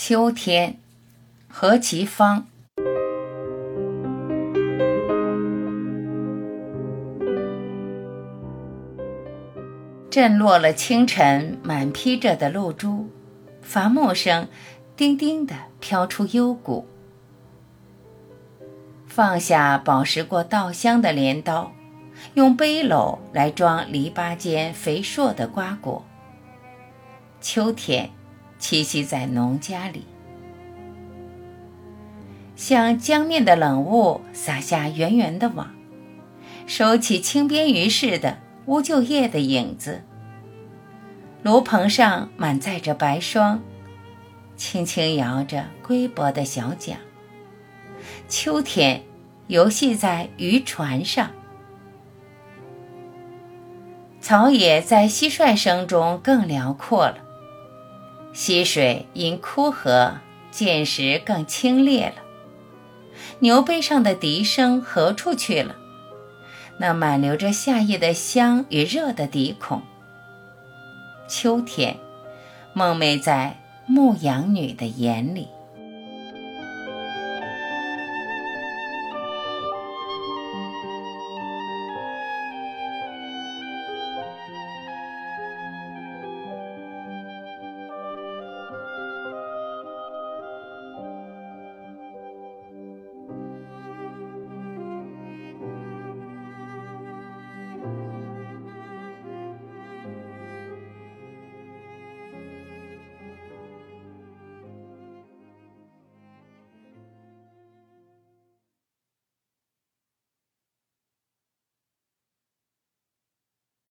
秋天，何其芳。震落了清晨满披着的露珠，伐木声叮叮地飘出幽谷。放下饱食过稻香的镰刀，用背篓来装篱笆间肥硕的瓜果。秋天。栖息在农家里，像江面的冷雾撒下圆圆的网，收起青边鱼似的乌桕叶的影子。炉棚上满载着白霜，轻轻摇着龟薄的小桨。秋天游戏在渔船上，草野在蟋蟀声中更辽阔了。溪水因枯涸，见时更清冽了。牛背上的笛声何处去了？那满留着夏夜的香与热的笛孔。秋天，梦寐在牧羊女的眼里。